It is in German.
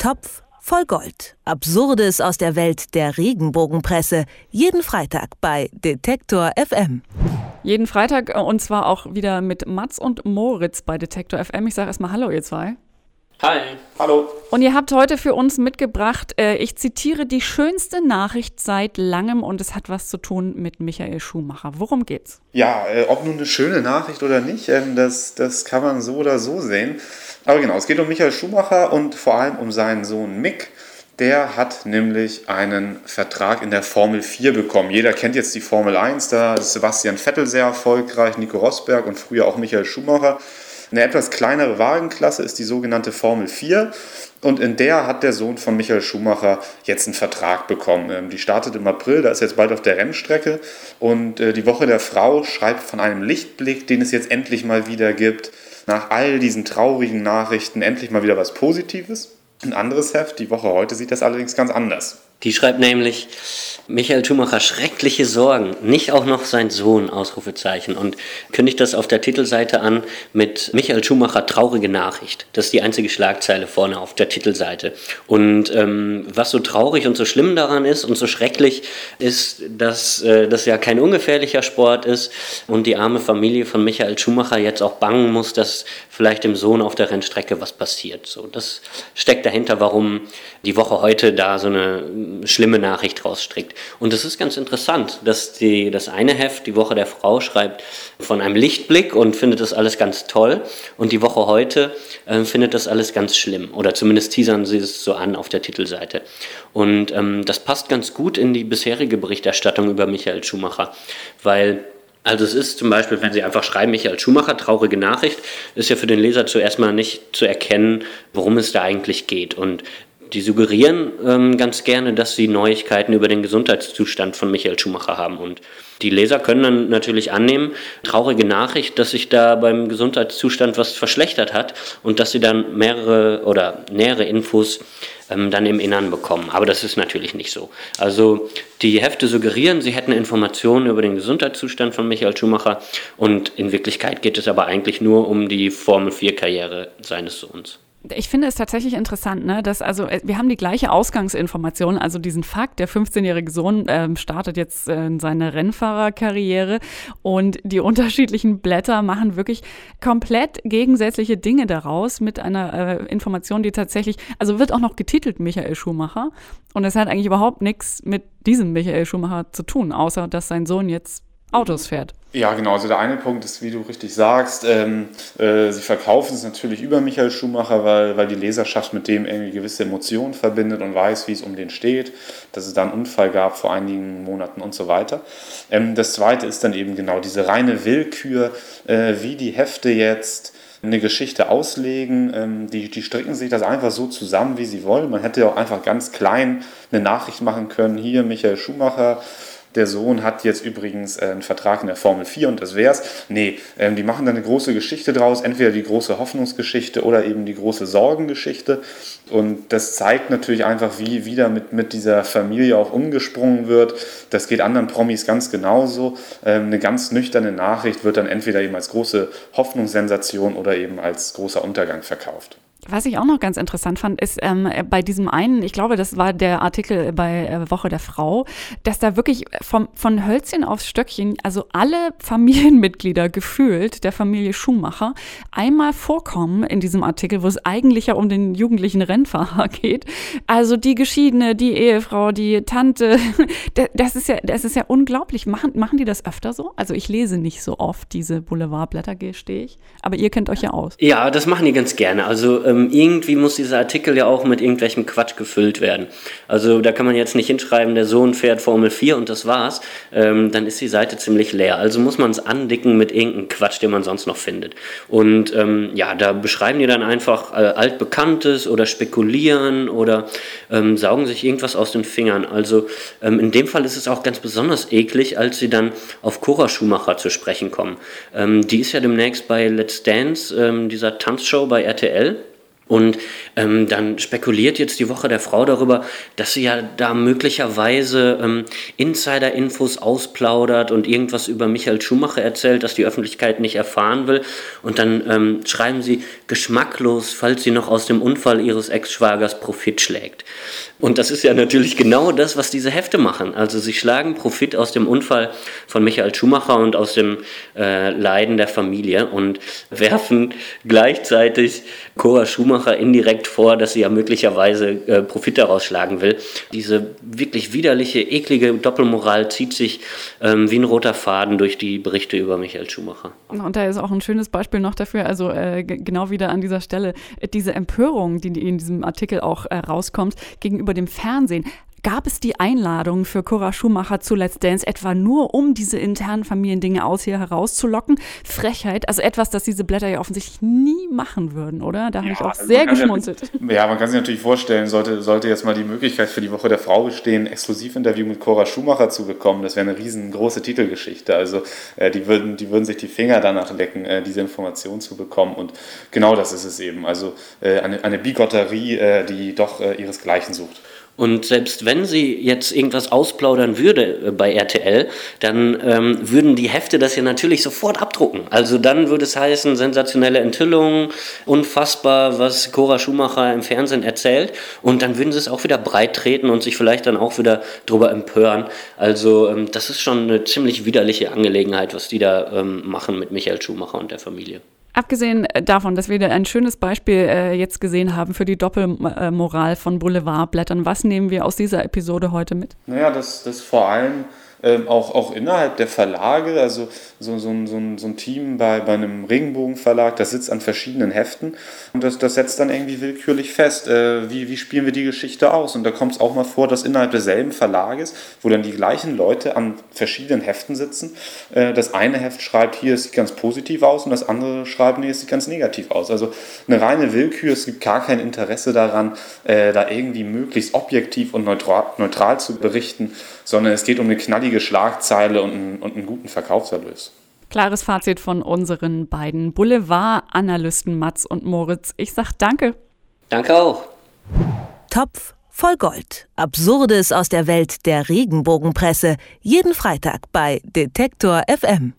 Topf voll Gold. Absurdes aus der Welt der Regenbogenpresse. Jeden Freitag bei Detektor FM. Jeden Freitag äh, und zwar auch wieder mit Mats und Moritz bei Detektor FM. Ich sage erstmal Hallo, ihr zwei. Hi. Hallo. Und ihr habt heute für uns mitgebracht, äh, ich zitiere die schönste Nachricht seit langem und es hat was zu tun mit Michael Schumacher. Worum geht's? Ja, äh, ob nun eine schöne Nachricht oder nicht, ähm, das, das kann man so oder so sehen. Aber genau, es geht um Michael Schumacher und vor allem um seinen Sohn Mick. Der hat nämlich einen Vertrag in der Formel 4 bekommen. Jeder kennt jetzt die Formel 1, da ist Sebastian Vettel sehr erfolgreich, Nico Rosberg und früher auch Michael Schumacher. Eine etwas kleinere Wagenklasse ist die sogenannte Formel 4 und in der hat der Sohn von Michael Schumacher jetzt einen Vertrag bekommen. Ähm, die startet im April, da ist jetzt bald auf der Rennstrecke und äh, die Woche der Frau schreibt von einem Lichtblick, den es jetzt endlich mal wieder gibt. Nach all diesen traurigen Nachrichten endlich mal wieder was Positives. Ein anderes Heft, die Woche heute, sieht das allerdings ganz anders. Die schreibt nämlich, Michael Schumacher, schreckliche Sorgen, nicht auch noch sein Sohn, Ausrufezeichen. Und kündigt das auf der Titelseite an mit Michael Schumacher, traurige Nachricht. Das ist die einzige Schlagzeile vorne auf der Titelseite. Und ähm, was so traurig und so schlimm daran ist und so schrecklich ist, dass äh, das ja kein ungefährlicher Sport ist und die arme Familie von Michael Schumacher jetzt auch bangen muss, dass vielleicht dem Sohn auf der Rennstrecke was passiert. So, das steckt dahinter, warum die Woche heute da so eine schlimme Nachricht rausstrickt. Und es ist ganz interessant, dass die, das eine Heft, die Woche der Frau, schreibt von einem Lichtblick und findet das alles ganz toll. Und die Woche heute äh, findet das alles ganz schlimm. Oder zumindest teasern sie es so an auf der Titelseite. Und ähm, das passt ganz gut in die bisherige Berichterstattung über Michael Schumacher, weil also es ist zum Beispiel, wenn Sie einfach schreiben, Michael Schumacher, traurige Nachricht, ist ja für den Leser zuerst mal nicht zu erkennen, worum es da eigentlich geht. Und die suggerieren ähm, ganz gerne, dass sie Neuigkeiten über den Gesundheitszustand von Michael Schumacher haben. Und die Leser können dann natürlich annehmen, traurige Nachricht, dass sich da beim Gesundheitszustand was verschlechtert hat und dass sie dann mehrere oder nähere Infos ähm, dann im Innern bekommen. Aber das ist natürlich nicht so. Also die Hefte suggerieren, sie hätten Informationen über den Gesundheitszustand von Michael Schumacher und in Wirklichkeit geht es aber eigentlich nur um die Formel 4-Karriere seines Sohns. Ich finde es tatsächlich interessant, ne, dass also äh, wir haben die gleiche Ausgangsinformation, also diesen Fakt, der 15-jährige Sohn äh, startet jetzt äh, seine Rennfahrerkarriere und die unterschiedlichen Blätter machen wirklich komplett gegensätzliche Dinge daraus mit einer äh, Information, die tatsächlich, also wird auch noch getitelt Michael Schumacher und es hat eigentlich überhaupt nichts mit diesem Michael Schumacher zu tun, außer dass sein Sohn jetzt Autos fährt. Ja, genau. Also der eine Punkt ist, wie du richtig sagst, ähm, äh, sie verkaufen es natürlich über Michael Schumacher, weil, weil die Leserschaft mit dem irgendwie gewisse Emotionen verbindet und weiß, wie es um den steht, dass es da einen Unfall gab vor einigen Monaten und so weiter. Ähm, das zweite ist dann eben genau diese reine Willkür, äh, wie die Hefte jetzt eine Geschichte auslegen. Ähm, die, die stricken sich das einfach so zusammen, wie sie wollen. Man hätte ja auch einfach ganz klein eine Nachricht machen können. Hier Michael Schumacher der Sohn hat jetzt übrigens äh, einen Vertrag in der Formel 4 und das wär's. Nee, ähm, die machen da eine große Geschichte draus, entweder die große Hoffnungsgeschichte oder eben die große Sorgengeschichte. Und das zeigt natürlich einfach, wie wieder mit, mit dieser Familie auch umgesprungen wird. Das geht anderen Promis ganz genauso. Ähm, eine ganz nüchterne Nachricht wird dann entweder eben als große Hoffnungssensation oder eben als großer Untergang verkauft. Was ich auch noch ganz interessant fand, ist ähm, bei diesem einen, ich glaube, das war der Artikel bei äh, Woche der Frau, dass da wirklich vom, von Hölzchen aufs Stöckchen, also alle Familienmitglieder gefühlt der Familie Schumacher einmal vorkommen in diesem Artikel, wo es eigentlich ja um den jugendlichen Rennfahrer geht. Also die Geschiedene, die Ehefrau, die Tante, das ist ja, das ist ja unglaublich. Machen, machen die das öfter so? Also ich lese nicht so oft diese Boulevardblätter, gestehe ich, aber ihr kennt euch ja aus. Ja, das machen die ganz gerne. Also ähm, irgendwie muss dieser Artikel ja auch mit irgendwelchem Quatsch gefüllt werden. Also da kann man jetzt nicht hinschreiben, der Sohn fährt Formel 4 und das war's. Ähm, dann ist die Seite ziemlich leer. Also muss man es andicken mit irgendeinem Quatsch, den man sonst noch findet. Und ähm, ja, da beschreiben die dann einfach äh, altbekanntes oder spekulieren oder ähm, saugen sich irgendwas aus den Fingern. Also ähm, in dem Fall ist es auch ganz besonders eklig, als sie dann auf Cora Schumacher zu sprechen kommen. Ähm, die ist ja demnächst bei Let's Dance, dieser Tanzshow bei RTL. Und ähm, dann spekuliert jetzt die Woche der Frau darüber, dass sie ja da möglicherweise ähm, Insider-Infos ausplaudert und irgendwas über Michael Schumacher erzählt, das die Öffentlichkeit nicht erfahren will. Und dann ähm, schreiben sie geschmacklos, falls sie noch aus dem Unfall ihres Ex-Schwagers Profit schlägt. Und das ist ja natürlich genau das, was diese Hefte machen. Also sie schlagen Profit aus dem Unfall von Michael Schumacher und aus dem äh, Leiden der Familie und werfen gleichzeitig Cora Schumacher indirekt vor, dass sie ja möglicherweise äh, Profit daraus schlagen will. Diese wirklich widerliche, eklige Doppelmoral zieht sich ähm, wie ein roter Faden durch die Berichte über Michael Schumacher. Und da ist auch ein schönes Beispiel noch dafür, also äh, genau wieder an dieser Stelle, diese Empörung, die in diesem Artikel auch äh, rauskommt, gegenüber dem Fernsehen. Gab es die Einladung für Cora Schumacher zu Let's Dance etwa nur, um diese internen Familiendinge aus hier herauszulocken? Frechheit, also etwas, das diese Blätter ja offensichtlich nie machen würden, oder? Da habe ja, ich auch sehr geschmunzelt. Ja, ja, man kann sich natürlich vorstellen, sollte, sollte jetzt mal die Möglichkeit für die Woche der Frau bestehen, ein Exklusivinterview mit Cora Schumacher zu bekommen, das wäre eine riesengroße Titelgeschichte. Also äh, die, würden, die würden sich die Finger danach lecken, äh, diese Information zu bekommen. Und genau das ist es eben. Also äh, eine, eine Bigotterie, äh, die doch äh, ihresgleichen sucht. Und selbst wenn sie jetzt irgendwas ausplaudern würde äh, bei RTL, dann ähm, würden die Hefte das ja natürlich sofort abdrucken. Also dann würde es heißen, sensationelle Enthüllungen, unfassbar, was Cora Schumacher im Fernsehen erzählt. Und dann würden sie es auch wieder breit treten und sich vielleicht dann auch wieder drüber empören. Also ähm, das ist schon eine ziemlich widerliche Angelegenheit, was die da ähm, machen mit Michael Schumacher und der Familie. Abgesehen äh, davon, dass wir ein schönes Beispiel äh, jetzt gesehen haben für die Doppelmoral von Boulevardblättern, was nehmen wir aus dieser Episode heute mit? Naja, dass das vor allem ähm, auch, auch innerhalb der Verlage, also so, so, so, so ein Team bei, bei einem Regenbogenverlag, das sitzt an verschiedenen Heften und das, das setzt dann irgendwie willkürlich fest, äh, wie, wie spielen wir die Geschichte aus. Und da kommt es auch mal vor, dass innerhalb desselben Verlages, wo dann die gleichen Leute an verschiedenen Heften sitzen, äh, das eine Heft schreibt, hier, es sieht ganz positiv aus und das andere schreibt, nee, es sieht ganz negativ aus. Also eine reine Willkür, es gibt gar kein Interesse daran, äh, da irgendwie möglichst objektiv und neutral, neutral zu berichten, sondern es geht um eine knallige Schlagzeile und einen, und einen guten Verkaufserlös. Klares Fazit von unseren beiden Boulevard-Analysten Mats und Moritz. Ich sag danke. Danke auch. Topf voll Gold. Absurdes aus der Welt der Regenbogenpresse. Jeden Freitag bei Detektor FM.